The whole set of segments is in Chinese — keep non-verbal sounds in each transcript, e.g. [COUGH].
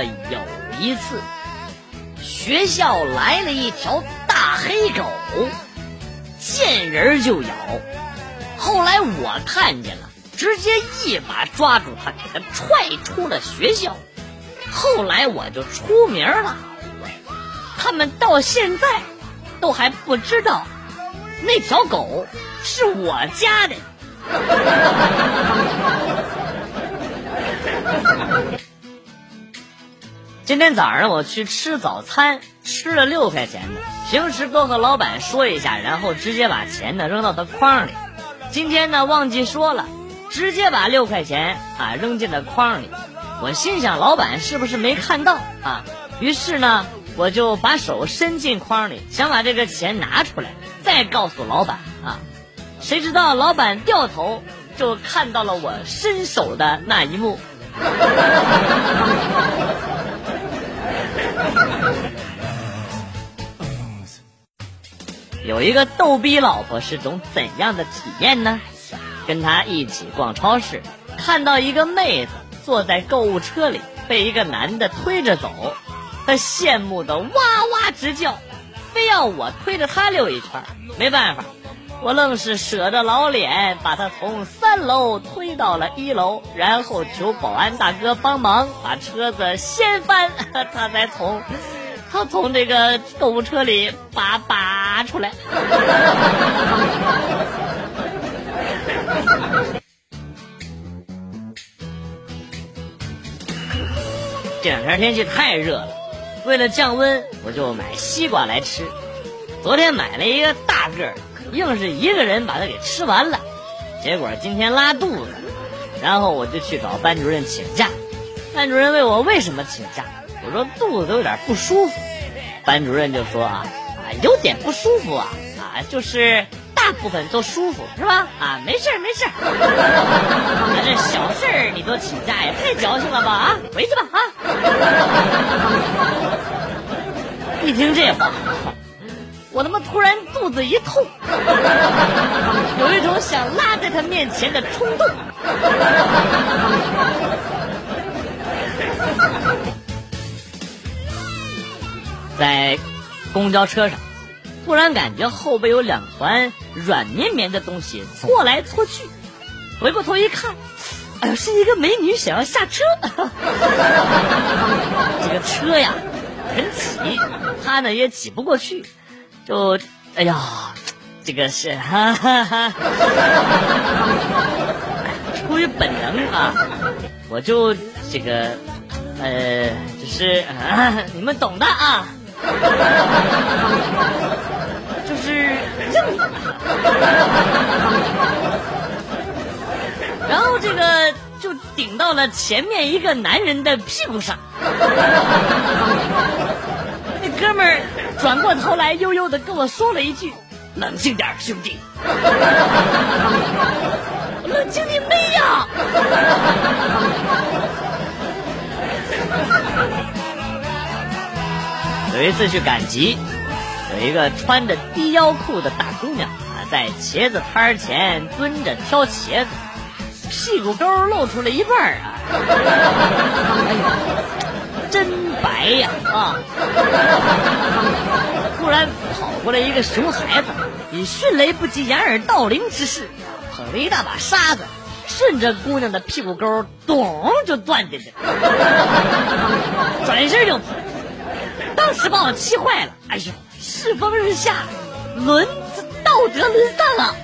有一次，学校来了一条大黑狗，见人就咬。后来我看见了，直接一把抓住它，给它踹出了学校。后来我就出名了，他们到现在都还不知道那条狗是我家的。今天早上我去吃早餐，吃了六块钱的。平时都和老板说一下，然后直接把钱呢扔到他筐里。今天呢忘记说了，直接把六块钱啊扔进了筐里。我心想老板是不是没看到啊？于是呢我就把手伸进筐里，想把这个钱拿出来，再告诉老板啊。谁知道老板掉头就看到了我伸手的那一幕。[LAUGHS] 有一个逗逼老婆是种怎样的体验呢？跟他一起逛超市，看到一个妹子坐在购物车里，被一个男的推着走，他羡慕的哇哇直叫，非要我推着他溜一圈。没办法，我愣是舍着老脸把他从三楼推到了一楼，然后求保安大哥帮忙把车子掀翻，[LAUGHS] 他才从。他从这个购物车里拔拔出来。这两天天气太热了，为了降温，我就买西瓜来吃。昨天买了一个大个儿，硬是一个人把它给吃完了。结果今天拉肚子，然后我就去找班主任请假。班主任问我为什么请假。我说肚子都有点不舒服，班主任就说啊啊有点不舒服啊啊就是大部分都舒服是吧啊没事没事，[LAUGHS] 啊这小事儿你都请假也太矫情了吧啊回去吧啊！[LAUGHS] 一听这话，我他妈突然肚子一痛，[LAUGHS] 有一种想拉在他面前的冲动。[LAUGHS] 在公交车上，突然感觉后背有两团软绵绵的东西搓来搓去，回过头一看，哎呦，是一个美女想要下车。[LAUGHS] 这个车呀很挤，她呢也挤不过去，就哎呀，这个是哈哈哈，出于本能啊，我就这个呃，就是啊，[LAUGHS] 你们懂的啊。就是扔，然后这个就顶到了前面一个男人的屁股上。那哥们儿转过头来，悠悠的跟我说了一句：“冷静点，兄弟。[LAUGHS] ”冷静你妹呀！有一次去赶集，有一个穿着低腰裤的大姑娘啊，在茄子摊前蹲着挑茄子，屁股沟露出了一半啊！[LAUGHS] 哎呀，真白呀啊！[LAUGHS] 突然跑过来一个熊孩子，以迅雷不及掩耳盗铃之势，捧了一大把沙子，顺着姑娘的屁股沟咚就钻进去，转身就跑。当时把我气坏了！哎呦，世风日下，沦道德沦丧了。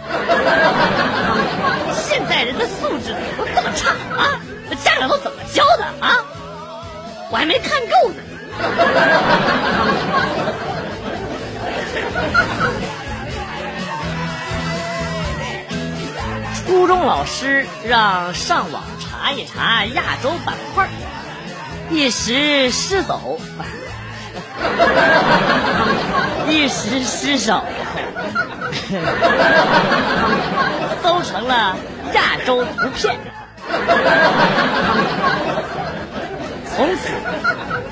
现在人的素质都这么差啊？家长都怎么教的啊？我还没看够呢。初中老师让上网查一查亚洲板块，一时失手。[LAUGHS] 一时失手，搜成了亚洲图片。从此，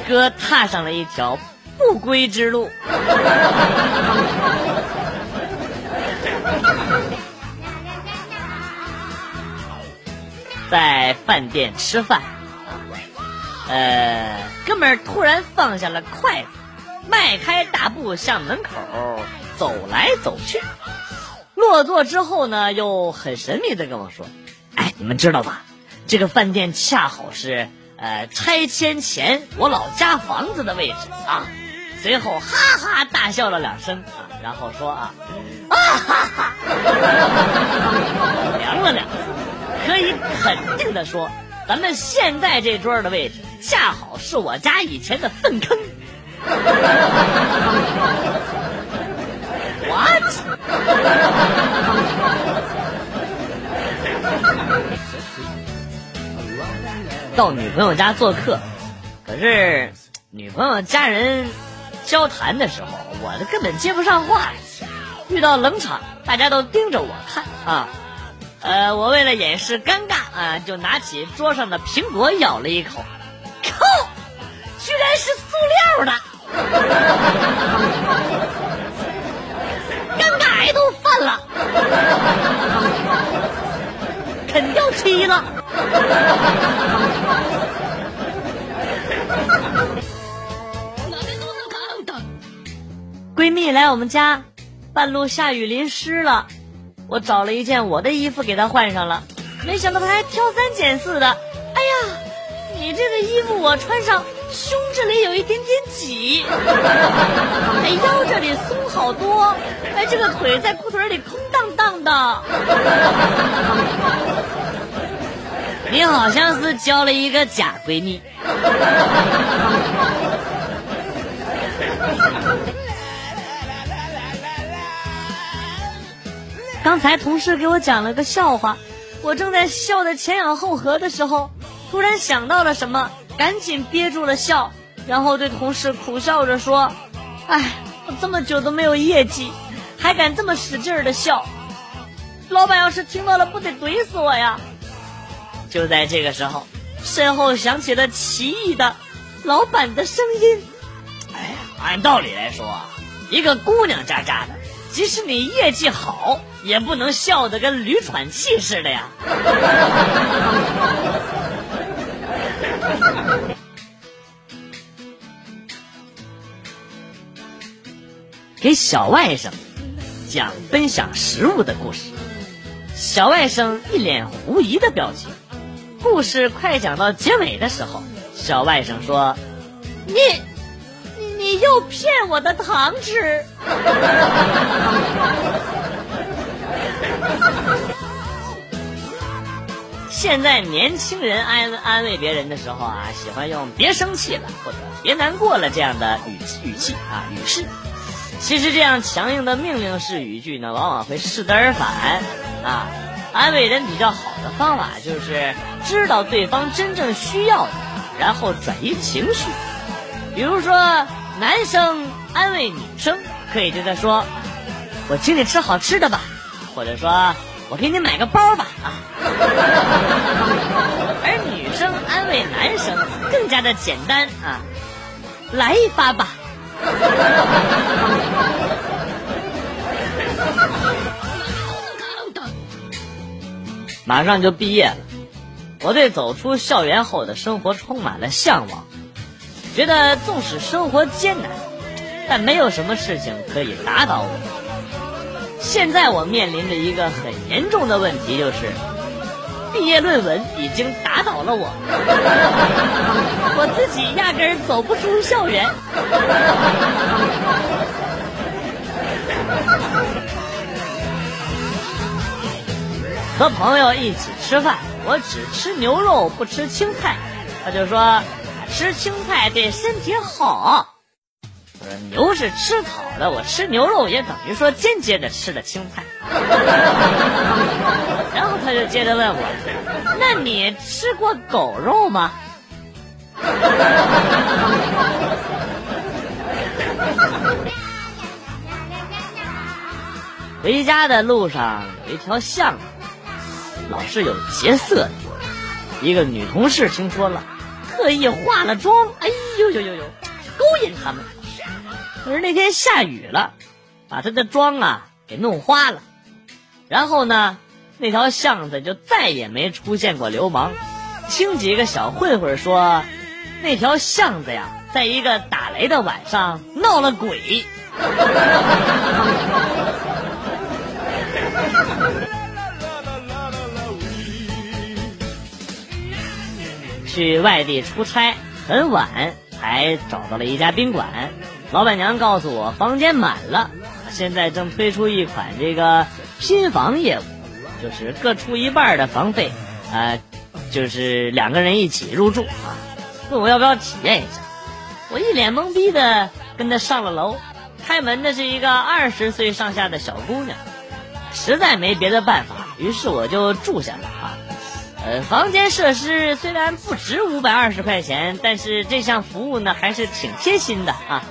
哥踏上了一条不归之路。在饭店吃饭。呃，哥们儿突然放下了筷子，迈开大步向门口走来走去。落座之后呢，又很神秘的跟我说：“哎，你们知道吧？这个饭店恰好是呃拆迁前我老家房子的位置啊。”随后哈哈大笑了两声啊，然后说啊，啊哈哈，凉了两次，可以肯定的说，咱们现在这桌的位置恰好是我家以前的粪坑。[LAUGHS] What？到女朋友家做客，可是女朋友家人。交谈的时候，我根本接不上话。遇到冷场，大家都盯着我看啊。呃，我为了掩饰尴尬啊，就拿起桌上的苹果咬了一口。靠！居然是塑料的！来我们家，半路下雨淋湿了，我找了一件我的衣服给她换上了，没想到她还挑三拣四的。哎呀，你这个衣服我穿上，胸这里有一点点挤，哎腰这里松好多，哎这个腿在裤腿里空荡荡的。你好像是交了一个假闺蜜。刚才同事给我讲了个笑话，我正在笑得前仰后合的时候，突然想到了什么，赶紧憋住了笑，然后对同事苦笑着说：“哎，我这么久都没有业绩，还敢这么使劲儿的笑，老板要是听到了，不得怼死我呀！”就在这个时候，身后响起了奇异的老板的声音：“哎呀，按道理来说，一个姑娘家家的。”即使你业绩好，也不能笑得跟驴喘气似的呀！[LAUGHS] 给小外甥讲分享食物的故事，小外甥一脸狐疑的表情。故事快讲到结尾的时候，小外甥说：“你。”你又骗我的糖吃！现在年轻人安安慰别人的时候啊，喜欢用“别生气了”或者“别难过了”这样的语语气啊语势。其实这样强硬的命令式语句呢，往往会适得而反啊。安慰人比较好的方法就是知道对方真正需要的，然后转移情绪。比如说。男生安慰女生，可以对她说：“我请你吃好吃的吧，或者说我给你买个包吧。”啊。[LAUGHS] 而女生安慰男生更加的简单啊，来一发吧。马上就毕业了，我对走出校园后的生活充满了向往。觉得纵使生活艰难，但没有什么事情可以打倒我。现在我面临着一个很严重的问题，就是毕业论文已经打倒了我，[LAUGHS] 我自己压根儿走不出校园。和朋友一起吃饭，我只吃牛肉不吃青菜，他就说。吃青菜对身体好。牛是吃草的，我吃牛肉也等于说间接的吃了青菜。[LAUGHS] 然后他就接着问我：“那你吃过狗肉吗？” [LAUGHS] 回家的路上有一条巷，老是有劫色的。一个女同事听说了。特意化了妆，哎呦呦呦呦，勾引他们。可是那天下雨了，把他的妆啊给弄花了。然后呢，那条巷子就再也没出现过流氓。听几个小混混说，那条巷子呀，在一个打雷的晚上闹了鬼。去外地出差，很晚才找到了一家宾馆。老板娘告诉我，房间满了，现在正推出一款这个拼房业务，就是各出一半的房费，呃，就是两个人一起入住啊。问我要不要体验一下，我一脸懵逼的跟他上了楼。开门的是一个二十岁上下的小姑娘，实在没别的办法，于是我就住下了啊。房间设施虽然不值五百二十块钱，但是这项服务呢还是挺贴心的啊。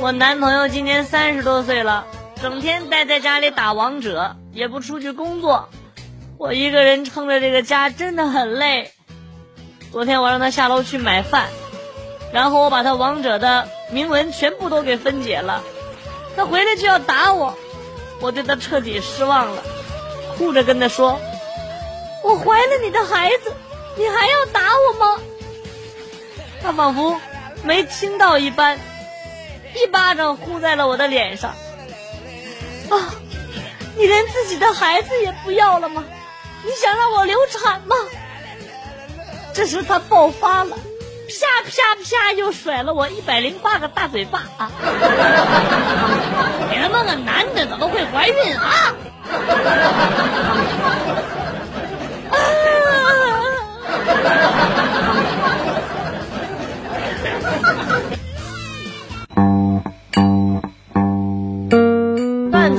我男朋友今年三十多岁了，整天待在家里打王者，也不出去工作。我一个人撑着这个家真的很累。昨天我让他下楼去买饭，然后我把他王者的铭文全部都给分解了。他回来就要打我，我对他彻底失望了，哭着跟他说：“我怀了你的孩子，你还要打我吗？”他仿佛没听到一般，一巴掌呼在了我的脸上。啊，你连自己的孩子也不要了吗？你想让我流产吗？这时他爆发了，啪啪啪，又甩了我一百零八个大嘴巴啊！你他妈个男的怎么会怀孕啊？[LAUGHS]